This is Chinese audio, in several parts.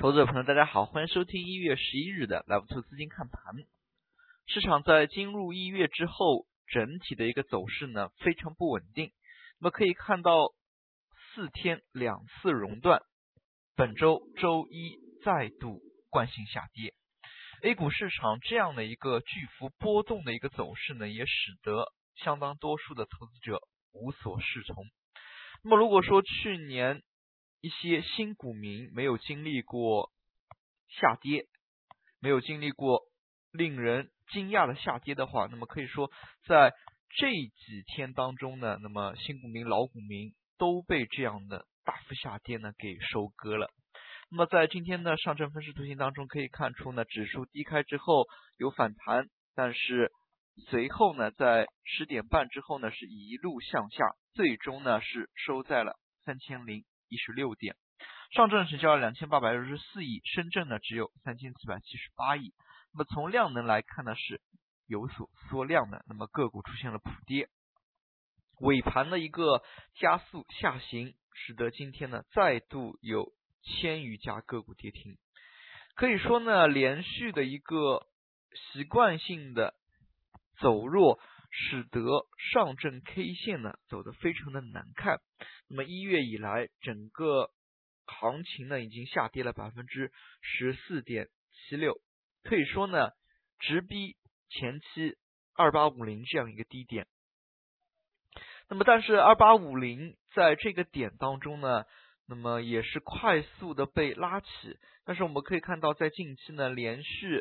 投资者朋友，大家好，欢迎收听一月十一日的 Live 投资金看盘。市场在进入一月之后，整体的一个走势呢非常不稳定。那么可以看到四天两次熔断，本周周一再度惯性下跌。A 股市场这样的一个巨幅波动的一个走势呢，也使得相当多数的投资者无所适从。那么如果说去年一些新股民没有经历过下跌，没有经历过令人惊讶的下跌的话，那么可以说在这几天当中呢，那么新股民、老股民都被这样的大幅下跌呢给收割了。那么在今天的上证分时图形当中可以看出呢，指数低开之后有反弹，但是随后呢，在十点半之后呢是一路向下，最终呢是收在了三千零一十六点。上证成交了两千八百六十四亿，深圳呢只有三千四百七十八亿。那么从量能来看呢是有所缩量的，那么个股出现了普跌，尾盘的一个加速下行，使得今天呢再度有。千余家个股跌停，可以说呢，连续的一个习惯性的走弱，使得上证 K 线呢走得非常的难看。那么一月以来，整个行情呢已经下跌了百分之十四点七六，可以说呢直逼前期二八五零这样一个低点。那么，但是二八五零在这个点当中呢？那么也是快速的被拉起，但是我们可以看到，在近期呢，连续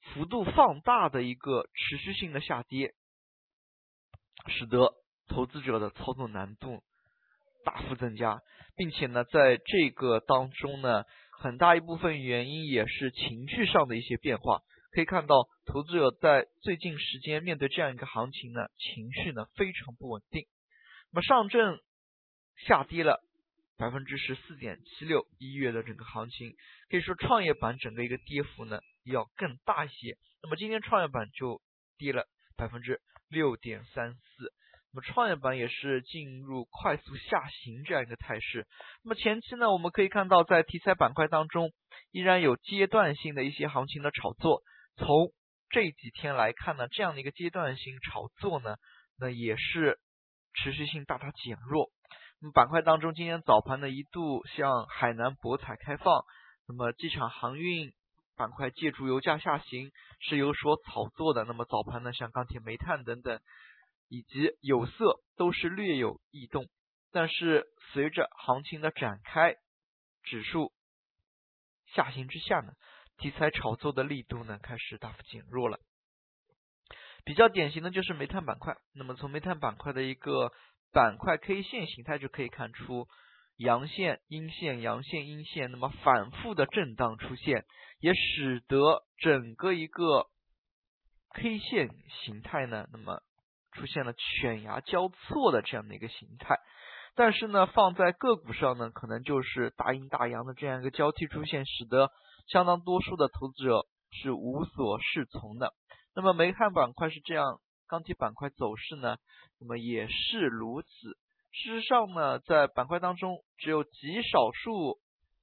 幅度放大的一个持续性的下跌，使得投资者的操作难度大幅增加，并且呢，在这个当中呢，很大一部分原因也是情绪上的一些变化。可以看到，投资者在最近时间面对这样一个行情呢，情绪呢非常不稳定。那么上证下跌了。百分之十四点七六，一月的整个行情可以说创业板整个一个跌幅呢要更大一些。那么今天创业板就跌了百分之六点三四，那么创业板也是进入快速下行这样一个态势。那么前期呢，我们可以看到在题材板块当中依然有阶段性的一些行情的炒作。从这几天来看呢，这样的一个阶段性炒作呢，那也是持续性大大减弱。那么板块当中，今天早盘呢一度向海南博彩开放，那么机场航运板块借助油价下行是有所炒作的。那么早盘呢，像钢铁、煤炭等等，以及有色都是略有异动。但是随着行情的展开，指数下行之下呢，题材炒作的力度呢开始大幅减弱了。比较典型的就是煤炭板块。那么从煤炭板块的一个板块 K 线形态就可以看出阳线、阴线、阳线、阴线，那么反复的震荡出现，也使得整个一个 K 线形态呢，那么出现了犬牙交错的这样的一个形态。但是呢，放在个股上呢，可能就是大阴大阳的这样一个交替出现，使得相当多数的投资者是无所适从的。那么煤炭板块是这样。钢铁板块走势呢，那么也是如此。事实上呢，在板块当中，只有极少数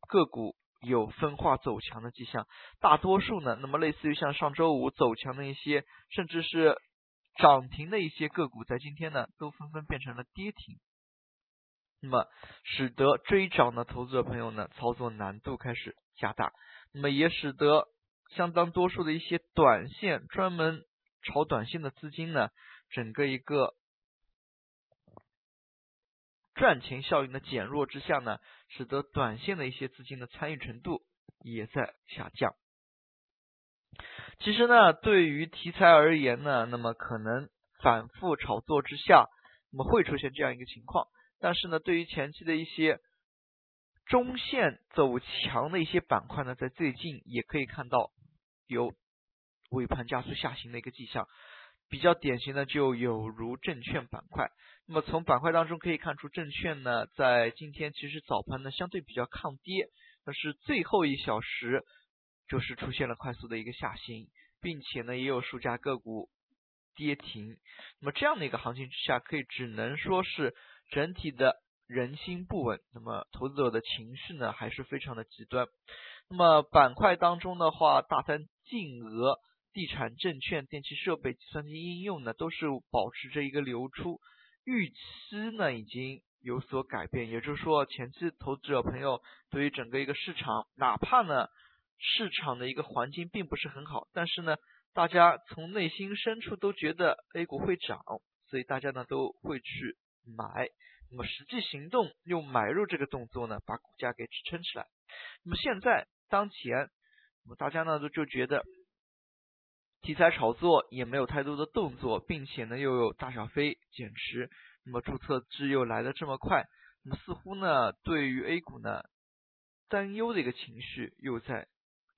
个股有分化走强的迹象，大多数呢，那么类似于像上周五走强的一些，甚至是涨停的一些个股，在今天呢，都纷纷变成了跌停。那么，使得追涨的投资者朋友呢，操作难度开始加大。那么，也使得相当多数的一些短线专门。炒短线的资金呢，整个一个赚钱效应的减弱之下呢，使得短线的一些资金的参与程度也在下降。其实呢，对于题材而言呢，那么可能反复炒作之下，那么会出现这样一个情况。但是呢，对于前期的一些中线走强的一些板块呢，在最近也可以看到有。尾盘加速下行的一个迹象，比较典型的就有如证券板块。那么从板块当中可以看出，证券呢在今天其实早盘呢相对比较抗跌，但是最后一小时就是出现了快速的一个下行，并且呢也有数家个股跌停。那么这样的一个行情之下，可以只能说是整体的人心不稳，那么投资者的情绪呢还是非常的极端。那么板块当中的话，大盘净额、地产、证券、电气设备、计算机应用呢都是保持着一个流出，预期呢已经有所改变。也就是说，前期投资者朋友对于整个一个市场，哪怕呢市场的一个环境并不是很好，但是呢大家从内心深处都觉得 A 股会涨，所以大家呢都会去买。那么实际行动用买入这个动作呢，把股价给支撑起来。那么现在当前，那么大家呢都就觉得题材炒作也没有太多的动作，并且呢又有大小非减持，那么注册制又来的这么快，那么似乎呢对于 A 股呢担忧的一个情绪又在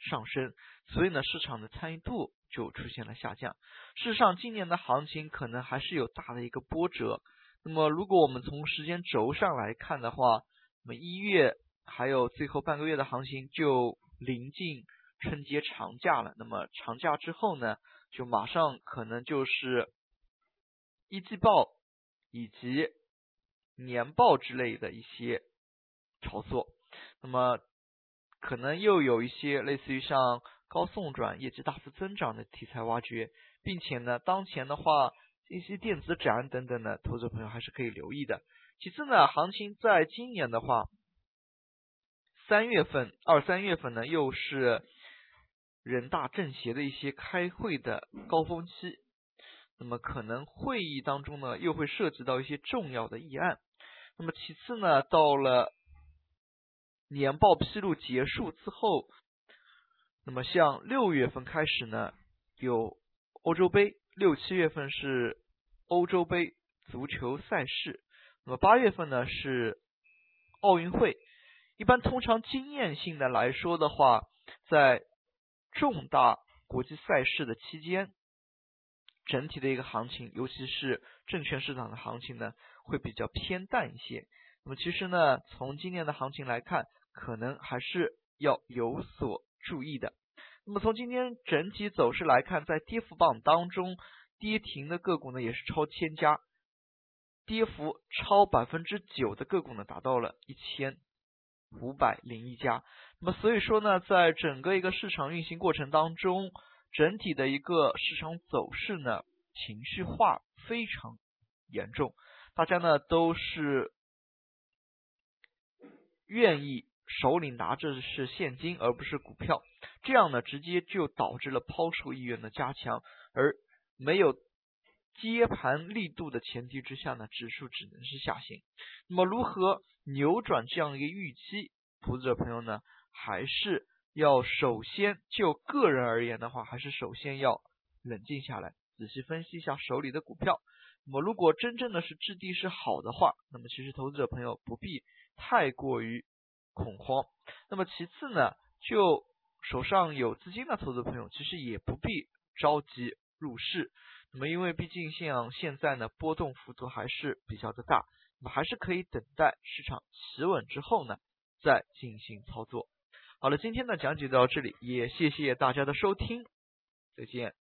上升，所以呢市场的参与度就出现了下降。事实上，今年的行情可能还是有大的一个波折。那么，如果我们从时间轴上来看的话，那么一月还有最后半个月的行情就临近春节长假了。那么长假之后呢，就马上可能就是一季报以及年报之类的一些炒作。那么可能又有一些类似于像高送转、业绩大幅增长的题材挖掘，并且呢，当前的话。一些电子展等等的投资朋友还是可以留意的。其次呢，行情在今年的话，三月份、二三月份呢，又是人大政协的一些开会的高峰期，那么可能会议当中呢，又会涉及到一些重要的议案。那么其次呢，到了年报披露结束之后，那么像六月份开始呢，有欧洲杯。六七月份是欧洲杯足球赛事，那么八月份呢是奥运会。一般通常经验性的来说的话，在重大国际赛事的期间，整体的一个行情，尤其是证券市场的行情呢，会比较偏淡一些。那么其实呢，从今年的行情来看，可能还是要有所注意的。那么从今天整体走势来看，在跌幅榜当中，跌停的个股呢也是超千家，跌幅超百分之九的个股呢达到了一千五百零一家。那么所以说呢，在整个一个市场运行过程当中，整体的一个市场走势呢情绪化非常严重，大家呢都是愿意。手里拿着是现金而不是股票，这样呢直接就导致了抛售意愿的加强，而没有接盘力度的前提之下呢，指数只能是下行。那么如何扭转这样一个预期？投资者朋友呢，还是要首先就个人而言的话，还是首先要冷静下来，仔细分析一下手里的股票。那么如果真正的是质地是好的话，那么其实投资者朋友不必太过于。恐慌。那么其次呢，就手上有资金的投资朋友，其实也不必着急入市。那么因为毕竟像现在呢，波动幅度还是比较的大，我们还是可以等待市场企稳之后呢，再进行操作。好了，今天的讲解到这里，也谢谢大家的收听，再见。